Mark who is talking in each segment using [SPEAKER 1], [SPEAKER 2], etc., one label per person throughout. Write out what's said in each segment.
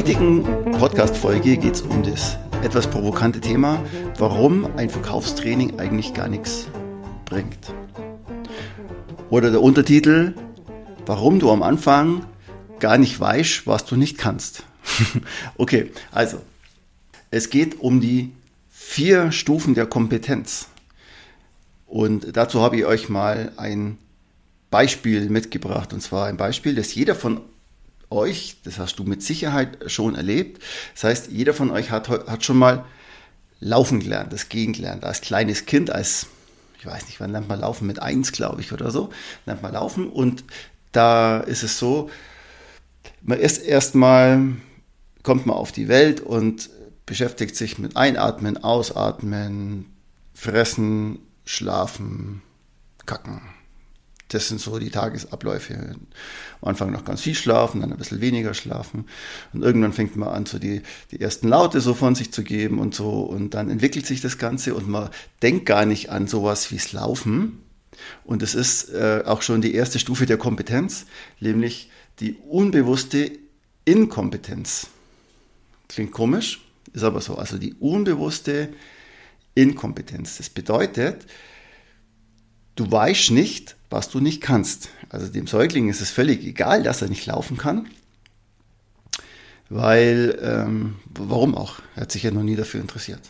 [SPEAKER 1] Heutigen Podcast-Folge geht es um das etwas provokante Thema, warum ein Verkaufstraining eigentlich gar nichts bringt. Oder der Untertitel, warum du am Anfang gar nicht weißt, was du nicht kannst. okay, also, es geht um die vier Stufen der Kompetenz. Und dazu habe ich euch mal ein Beispiel mitgebracht. Und zwar ein Beispiel, das jeder von euch, das hast du mit Sicherheit schon erlebt. Das heißt, jeder von euch hat, hat schon mal laufen gelernt, das Gehen gelernt. Als kleines Kind, als, ich weiß nicht, wann lernt man laufen? Mit eins, glaube ich, oder so, lernt man laufen. Und da ist es so, man ist erstmal, kommt man auf die Welt und beschäftigt sich mit Einatmen, Ausatmen, Fressen, Schlafen, Kacken. Das sind so die Tagesabläufe. Am Anfang noch ganz viel schlafen, dann ein bisschen weniger schlafen. Und irgendwann fängt man an, so die, die ersten Laute so von sich zu geben und so. Und dann entwickelt sich das Ganze und man denkt gar nicht an sowas wie's Laufen. Und es ist äh, auch schon die erste Stufe der Kompetenz, nämlich die unbewusste Inkompetenz. Klingt komisch, ist aber so. Also die unbewusste Inkompetenz. Das bedeutet, du weißt nicht, was du nicht kannst. Also dem Säugling ist es völlig egal, dass er nicht laufen kann, weil, ähm, warum auch? Er hat sich ja noch nie dafür interessiert.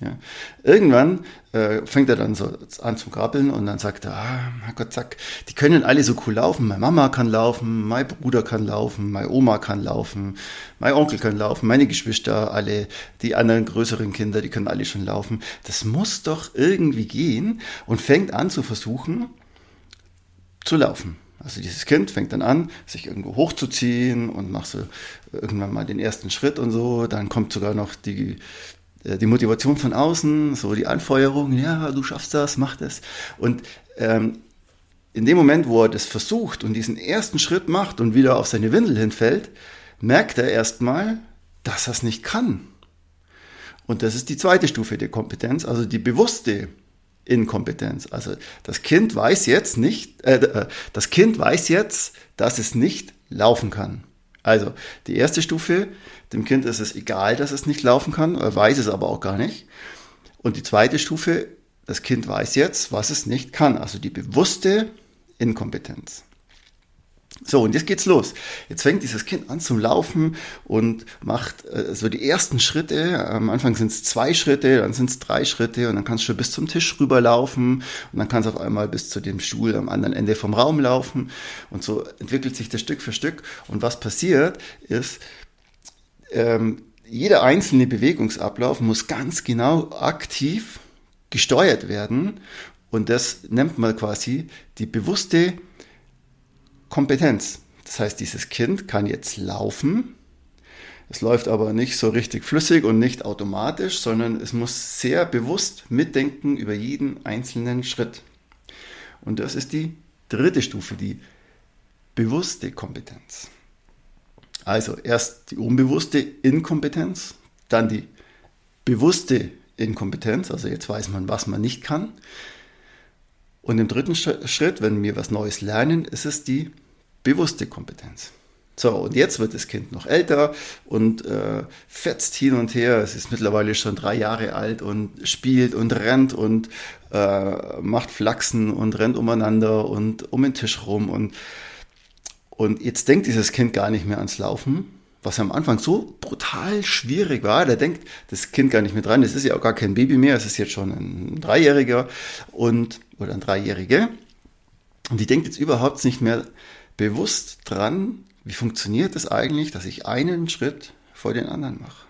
[SPEAKER 1] Ja. Irgendwann äh, fängt er dann so an zu krabbeln und dann sagt er, ah, Gott, zack, die können alle so cool laufen. Meine Mama kann laufen, mein Bruder kann laufen, meine Oma kann laufen, mein Onkel kann laufen, meine Geschwister, alle, die anderen größeren Kinder, die können alle schon laufen. Das muss doch irgendwie gehen und fängt an zu versuchen, zu laufen. Also dieses Kind fängt dann an, sich irgendwo hochzuziehen und macht so irgendwann mal den ersten Schritt und so. Dann kommt sogar noch die, äh, die Motivation von außen, so die Anfeuerung, ja, du schaffst das, mach das. Und ähm, in dem Moment, wo er das versucht und diesen ersten Schritt macht und wieder auf seine Windel hinfällt, merkt er erstmal, dass er es nicht kann. Und das ist die zweite Stufe der Kompetenz, also die bewusste Inkompetenz. Also das Kind weiß jetzt nicht, äh, äh, das Kind weiß jetzt, dass es nicht laufen kann. Also die erste Stufe, dem Kind ist es egal, dass es nicht laufen kann, er weiß es aber auch gar nicht. Und die zweite Stufe, das Kind weiß jetzt, was es nicht kann, also die bewusste Inkompetenz. So, und jetzt geht's los. Jetzt fängt dieses Kind an zum Laufen und macht äh, so die ersten Schritte. Am Anfang sind es zwei Schritte, dann sind es drei Schritte und dann kannst du schon bis zum Tisch rüberlaufen und dann kannst du auf einmal bis zu dem Stuhl am anderen Ende vom Raum laufen. Und so entwickelt sich das Stück für Stück. Und was passiert ist, ähm, jeder einzelne Bewegungsablauf muss ganz genau aktiv gesteuert werden. Und das nennt man quasi die bewusste Kompetenz. Das heißt, dieses Kind kann jetzt laufen. Es läuft aber nicht so richtig flüssig und nicht automatisch, sondern es muss sehr bewusst mitdenken über jeden einzelnen Schritt. Und das ist die dritte Stufe, die bewusste Kompetenz. Also erst die unbewusste Inkompetenz, dann die bewusste Inkompetenz, also jetzt weiß man, was man nicht kann. Und im dritten Schritt, wenn wir was Neues lernen, ist es die bewusste Kompetenz. So, und jetzt wird das Kind noch älter und äh, fetzt hin und her. Es ist mittlerweile schon drei Jahre alt und spielt und rennt und äh, macht Flachsen und rennt umeinander und um den Tisch rum. Und, und jetzt denkt dieses Kind gar nicht mehr ans Laufen, was am Anfang so brutal schwierig war. Da denkt das Kind gar nicht mehr dran. Es ist ja auch gar kein Baby mehr, es ist jetzt schon ein Dreijähriger und, oder ein Dreijährige. Und die denkt jetzt überhaupt nicht mehr bewusst dran, wie funktioniert es eigentlich, dass ich einen Schritt vor den anderen mache.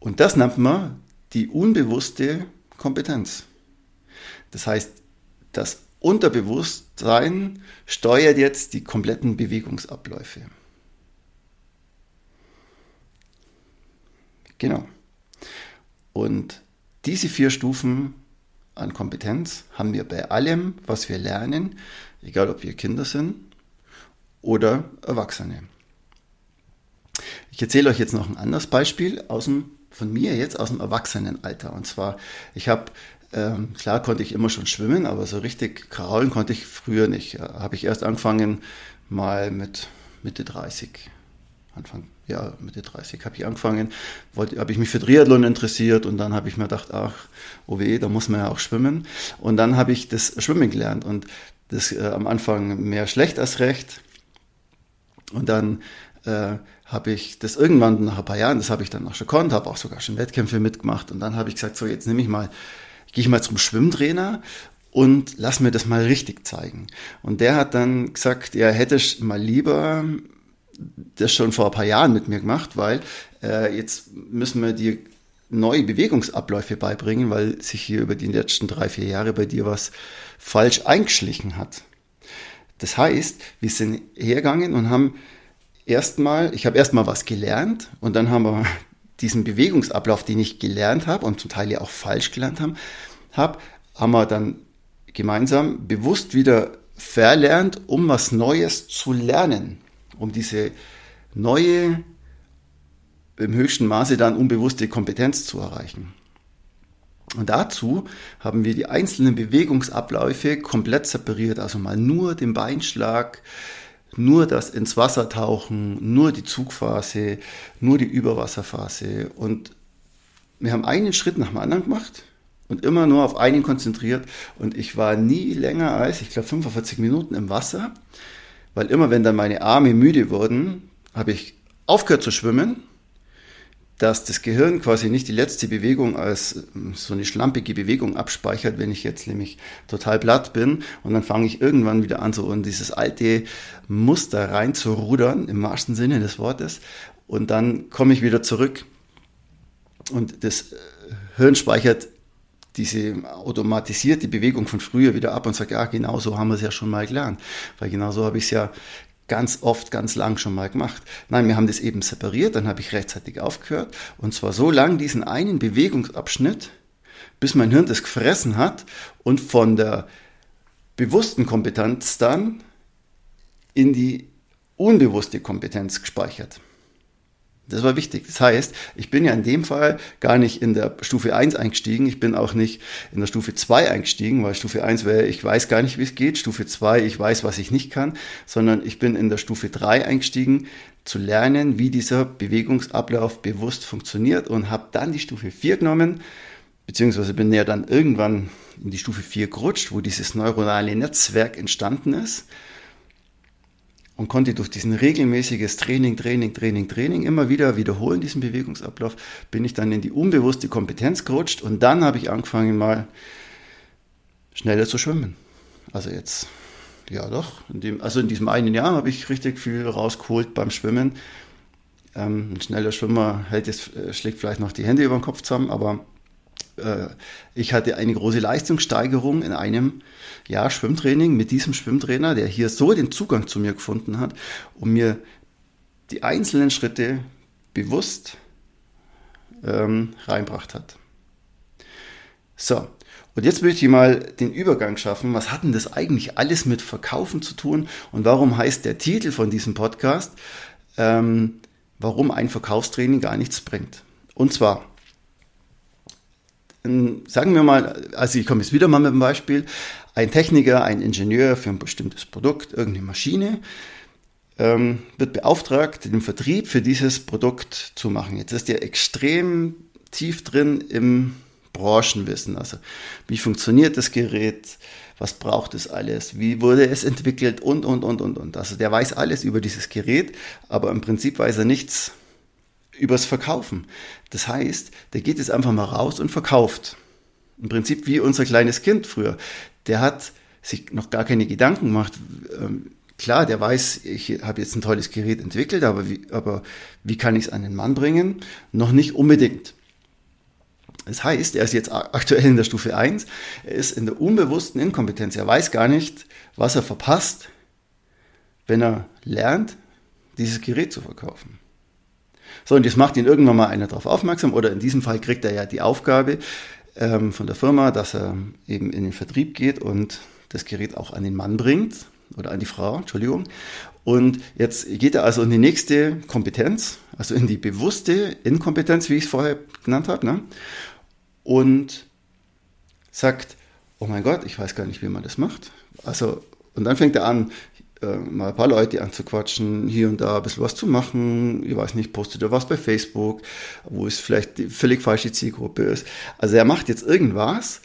[SPEAKER 1] Und das nennt man die unbewusste Kompetenz. Das heißt, das Unterbewusstsein steuert jetzt die kompletten Bewegungsabläufe. Genau. Und diese vier Stufen an Kompetenz haben wir bei allem, was wir lernen, egal ob wir Kinder sind oder Erwachsene. Ich erzähle euch jetzt noch ein anderes Beispiel aus dem, von mir jetzt aus dem Erwachsenenalter. Und zwar, ich habe, ähm, klar konnte ich immer schon schwimmen, aber so richtig kraulen konnte ich früher nicht. Habe ich erst angefangen mal mit Mitte 30. Anfang, ja, Mitte 30 habe ich angefangen, habe ich mich für Triathlon interessiert und dann habe ich mir gedacht, ach, oh weh, da muss man ja auch schwimmen. Und dann habe ich das Schwimmen gelernt und das äh, am Anfang mehr schlecht als recht. Und dann äh, habe ich das irgendwann nach ein paar Jahren, das habe ich dann auch schon gekonnt, habe auch sogar schon Wettkämpfe mitgemacht und dann habe ich gesagt, so jetzt nehme ich mal, gehe ich mal zum Schwimmtrainer und lass mir das mal richtig zeigen. Und der hat dann gesagt, er hätte mal lieber das schon vor ein paar Jahren mit mir gemacht, weil äh, jetzt müssen wir dir neue Bewegungsabläufe beibringen, weil sich hier über die letzten drei, vier Jahre bei dir was falsch eingeschlichen hat. Das heißt, wir sind hergegangen und haben erstmal, ich habe erstmal was gelernt und dann haben wir diesen Bewegungsablauf, den ich gelernt habe und zum Teil ja auch falsch gelernt haben, hab, haben wir dann gemeinsam bewusst wieder verlernt, um was Neues zu lernen, um diese neue, im höchsten Maße dann unbewusste Kompetenz zu erreichen. Und dazu haben wir die einzelnen Bewegungsabläufe komplett separiert, also mal nur den Beinschlag, nur das ins Wasser tauchen, nur die Zugphase, nur die Überwasserphase. Und wir haben einen Schritt nach dem anderen gemacht und immer nur auf einen konzentriert. Und ich war nie länger als, ich glaube, 45 Minuten im Wasser, weil immer wenn dann meine Arme müde wurden, habe ich aufgehört zu schwimmen dass das Gehirn quasi nicht die letzte Bewegung als ähm, so eine schlampige Bewegung abspeichert, wenn ich jetzt nämlich total platt bin. Und dann fange ich irgendwann wieder an, so in dieses alte Muster rein zu rudern, im wahrsten Sinne des Wortes, und dann komme ich wieder zurück. Und das äh, Hirn speichert diese automatisierte Bewegung von früher wieder ab und sagt, ja, genau so haben wir es ja schon mal gelernt, weil genau so habe ich es ja ganz oft, ganz lang schon mal gemacht. Nein, wir haben das eben separiert, dann habe ich rechtzeitig aufgehört und zwar so lang diesen einen Bewegungsabschnitt, bis mein Hirn das gefressen hat und von der bewussten Kompetenz dann in die unbewusste Kompetenz gespeichert. Das war wichtig. Das heißt, ich bin ja in dem Fall gar nicht in der Stufe 1 eingestiegen, ich bin auch nicht in der Stufe 2 eingestiegen, weil Stufe 1 wäre, ich weiß gar nicht, wie es geht, Stufe 2, ich weiß, was ich nicht kann, sondern ich bin in der Stufe 3 eingestiegen, zu lernen, wie dieser Bewegungsablauf bewusst funktioniert und habe dann die Stufe 4 genommen, beziehungsweise bin ja dann irgendwann in die Stufe 4 gerutscht, wo dieses neuronale Netzwerk entstanden ist und konnte durch diesen regelmäßiges Training, Training, Training, Training immer wieder wiederholen, diesen Bewegungsablauf, bin ich dann in die unbewusste Kompetenz gerutscht und dann habe ich angefangen mal schneller zu schwimmen. Also jetzt, ja doch, in dem, also in diesem einen Jahr habe ich richtig viel rausgeholt beim Schwimmen. Ähm, ein schneller Schwimmer hält jetzt, äh, schlägt vielleicht noch die Hände über den Kopf zusammen, aber äh, ich hatte eine große Leistungssteigerung in einem Jahr Schwimmtraining mit diesem Schwimmtrainer, der hier so den Zugang zu mir gefunden hat, um mir die einzelnen Schritte bewusst ähm, reinbracht hat. So, und jetzt möchte ich mal den Übergang schaffen. Was hat denn das eigentlich alles mit Verkaufen zu tun? Und warum heißt der Titel von diesem Podcast, ähm, warum ein Verkaufstraining gar nichts bringt? Und zwar, sagen wir mal, also ich komme jetzt wieder mal mit einem Beispiel, ein Techniker, ein Ingenieur für ein bestimmtes Produkt, irgendeine Maschine, ähm, wird beauftragt, den Vertrieb für dieses Produkt zu machen. Jetzt ist er extrem tief drin im Branchenwissen. Also wie funktioniert das Gerät? Was braucht es alles? Wie wurde es entwickelt? Und, und, und, und, und. Also der weiß alles über dieses Gerät, aber im Prinzip weiß er nichts übers Verkaufen. Das heißt, der geht jetzt einfach mal raus und verkauft. Im Prinzip wie unser kleines Kind früher. Der hat sich noch gar keine Gedanken gemacht. Ähm, klar, der weiß, ich habe jetzt ein tolles Gerät entwickelt, aber wie, aber wie kann ich es an den Mann bringen? Noch nicht unbedingt. Das heißt, er ist jetzt aktuell in der Stufe 1, er ist in der unbewussten Inkompetenz. Er weiß gar nicht, was er verpasst, wenn er lernt, dieses Gerät zu verkaufen. So, und jetzt macht ihn irgendwann mal einer darauf aufmerksam, oder in diesem Fall kriegt er ja die Aufgabe ähm, von der Firma, dass er eben in den Vertrieb geht und das Gerät auch an den Mann bringt, oder an die Frau, Entschuldigung. Und jetzt geht er also in die nächste Kompetenz, also in die bewusste Inkompetenz, wie ich es vorher genannt habe. Ne? und sagt, oh mein Gott, ich weiß gar nicht, wie man das macht. Also, und dann fängt er an, äh, mal ein paar Leute anzuquatschen, hier und da ein bisschen was zu machen. Ich weiß nicht, postet er was bei Facebook, wo es vielleicht die völlig falsche Zielgruppe ist. Also er macht jetzt irgendwas,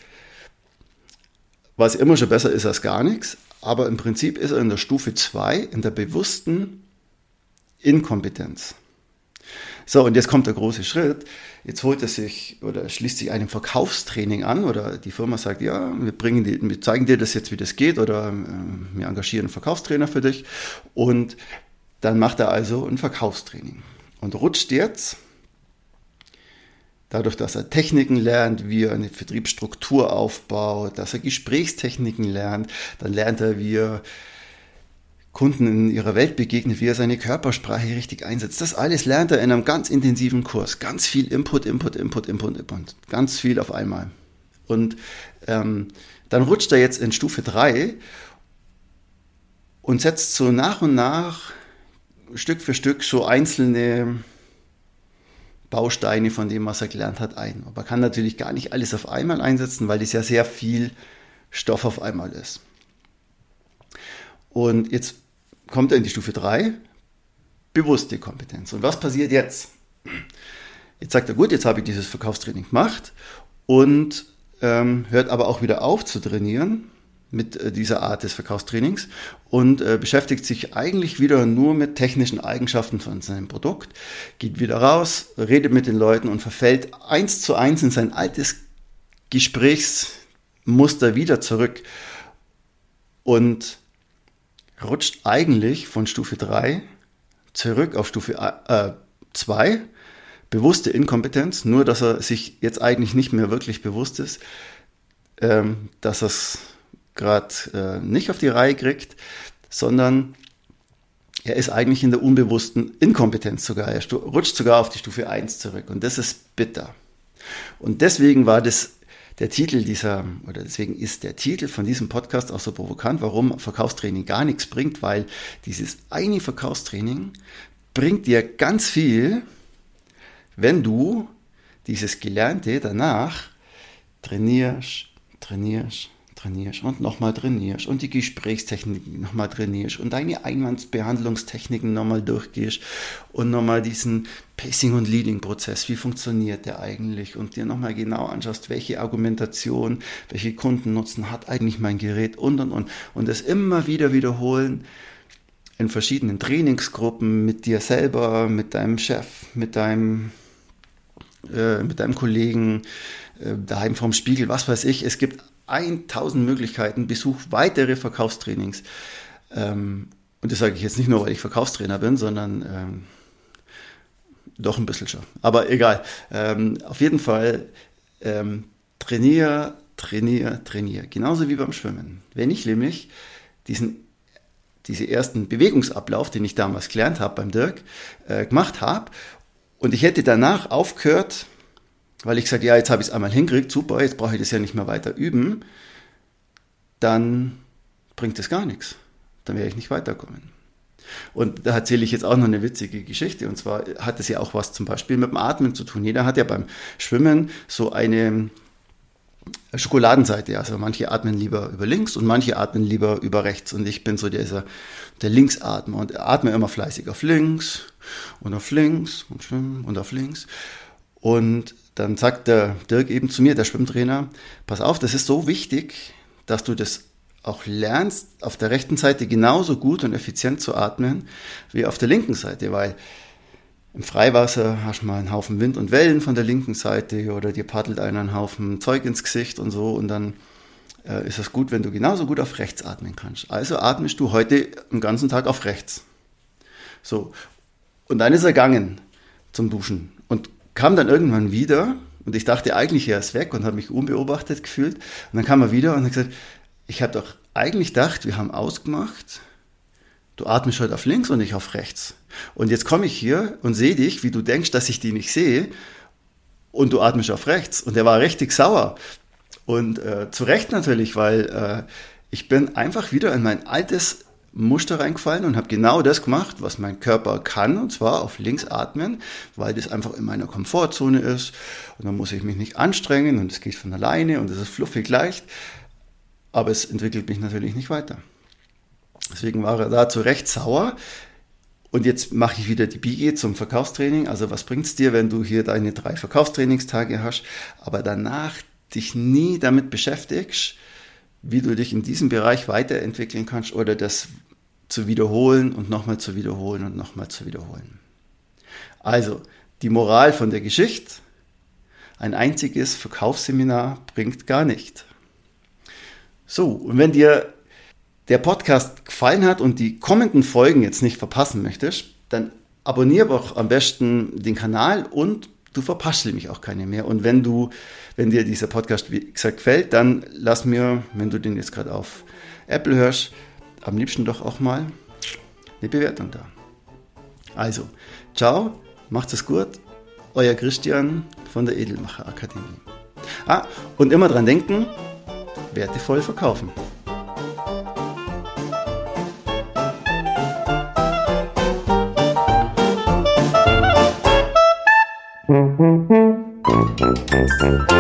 [SPEAKER 1] was immer schon besser ist als gar nichts, aber im Prinzip ist er in der Stufe 2, in der bewussten Inkompetenz. So, und jetzt kommt der große Schritt. Jetzt holt er sich oder schließt sich einem Verkaufstraining an oder die Firma sagt, ja, wir, bringen die, wir zeigen dir das jetzt, wie das geht oder äh, wir engagieren einen Verkaufstrainer für dich. Und dann macht er also ein Verkaufstraining und rutscht jetzt dadurch, dass er Techniken lernt, wie er eine Vertriebsstruktur aufbaut, dass er Gesprächstechniken lernt, dann lernt er, wie er Kunden in ihrer Welt begegnet, wie er seine Körpersprache richtig einsetzt. Das alles lernt er in einem ganz intensiven Kurs. Ganz viel Input, Input, Input, Input, Input. Ganz viel auf einmal. Und ähm, dann rutscht er jetzt in Stufe 3 und setzt so nach und nach Stück für Stück so einzelne Bausteine von dem, was er gelernt hat, ein. Aber er kann natürlich gar nicht alles auf einmal einsetzen, weil das ja sehr viel Stoff auf einmal ist. Und jetzt kommt er in die Stufe 3, bewusste Kompetenz. Und was passiert jetzt? Jetzt sagt er, gut, jetzt habe ich dieses Verkaufstraining gemacht und ähm, hört aber auch wieder auf zu trainieren mit äh, dieser Art des Verkaufstrainings und äh, beschäftigt sich eigentlich wieder nur mit technischen Eigenschaften von seinem Produkt, geht wieder raus, redet mit den Leuten und verfällt eins zu eins in sein altes Gesprächsmuster wieder zurück. Und rutscht eigentlich von Stufe 3 zurück auf Stufe 2, äh, bewusste Inkompetenz, nur dass er sich jetzt eigentlich nicht mehr wirklich bewusst ist, ähm, dass er es gerade äh, nicht auf die Reihe kriegt, sondern er ist eigentlich in der unbewussten Inkompetenz sogar. Er rutscht sogar auf die Stufe 1 zurück und das ist bitter. Und deswegen war das der Titel dieser, oder deswegen ist der Titel von diesem Podcast auch so provokant, warum Verkaufstraining gar nichts bringt, weil dieses eine Verkaufstraining bringt dir ganz viel, wenn du dieses Gelernte danach trainierst, trainierst, trainierst und nochmal trainierst und die Gesprächstechniken nochmal trainierst und deine Einwandsbehandlungstechniken nochmal durchgehst und nochmal diesen Pacing- und Leading-Prozess, wie funktioniert der eigentlich und dir nochmal genau anschaust, welche Argumentation, welche Kundennutzen hat eigentlich mein Gerät und und und. Und das immer wieder wiederholen in verschiedenen Trainingsgruppen mit dir selber, mit deinem Chef, mit deinem äh, mit deinem Kollegen, daheim vorm Spiegel, was weiß ich. Es gibt 1000 Möglichkeiten, besuch weitere Verkaufstrainings. Ähm, und das sage ich jetzt nicht nur, weil ich Verkaufstrainer bin, sondern ähm, doch ein bisschen schon. Aber egal. Ähm, auf jeden Fall ähm, trainier, trainier, trainier. Genauso wie beim Schwimmen. Wenn ich nämlich diesen diese ersten Bewegungsablauf, den ich damals gelernt habe beim Dirk, äh, gemacht habe und ich hätte danach aufgehört, weil ich gesagt, ja, jetzt habe ich es einmal hingekriegt, super, jetzt brauche ich das ja nicht mehr weiter üben, dann bringt das gar nichts. Dann werde ich nicht weiterkommen. Und da erzähle ich jetzt auch noch eine witzige Geschichte. Und zwar hat es ja auch was zum Beispiel mit dem Atmen zu tun. Jeder hat ja beim Schwimmen so eine, Schokoladenseite. Also manche atmen lieber über links und manche atmen lieber über rechts. Und ich bin so dieser, der Linksatmer und atme immer fleißig auf links und auf links und schwimmen und auf links. Und dann sagt der Dirk eben zu mir, der Schwimmtrainer, pass auf, das ist so wichtig, dass du das auch lernst, auf der rechten Seite genauso gut und effizient zu atmen wie auf der linken Seite, weil im Freiwasser hast du mal einen Haufen Wind und Wellen von der linken Seite oder dir paddelt einer einen Haufen Zeug ins Gesicht und so und dann äh, ist es gut, wenn du genauso gut auf rechts atmen kannst. Also atmest du heute den ganzen Tag auf rechts. So. Und dann ist er gegangen zum Duschen kam dann irgendwann wieder und ich dachte eigentlich, er ist weg und habe mich unbeobachtet gefühlt. Und dann kam er wieder und hat gesagt, ich habe doch eigentlich gedacht, wir haben ausgemacht, du atmest heute auf links und nicht auf rechts. Und jetzt komme ich hier und sehe dich, wie du denkst, dass ich die nicht sehe und du atmest auf rechts. Und er war richtig sauer. Und äh, zu Recht natürlich, weil äh, ich bin einfach wieder in mein altes Muster reingefallen und habe genau das gemacht, was mein Körper kann, und zwar auf links atmen, weil das einfach in meiner Komfortzone ist. Und dann muss ich mich nicht anstrengen und es geht von alleine und es ist fluffig leicht aber es entwickelt mich natürlich nicht weiter. Deswegen war er da zu Recht sauer. Und jetzt mache ich wieder die Biege zum Verkaufstraining. Also was bringt es dir, wenn du hier deine drei Verkaufstrainingstage hast, aber danach dich nie damit beschäftigst, wie du dich in diesem Bereich weiterentwickeln kannst oder das zu wiederholen und nochmal zu wiederholen und nochmal zu wiederholen. Also, die Moral von der Geschichte, ein einziges Verkaufsseminar bringt gar nicht. So, und wenn dir der Podcast gefallen hat und die kommenden Folgen jetzt nicht verpassen möchtest, dann abonniere doch am besten den Kanal und du verpasst nämlich auch keine mehr. Und wenn du, wenn dir dieser Podcast, wie gesagt, gefällt, dann lass mir, wenn du den jetzt gerade auf Apple hörst, am liebsten doch auch mal eine Bewertung da. Also, ciao, macht es gut, euer Christian von der Edelmacher Akademie. Ah, und immer dran denken, wertevoll verkaufen. Musik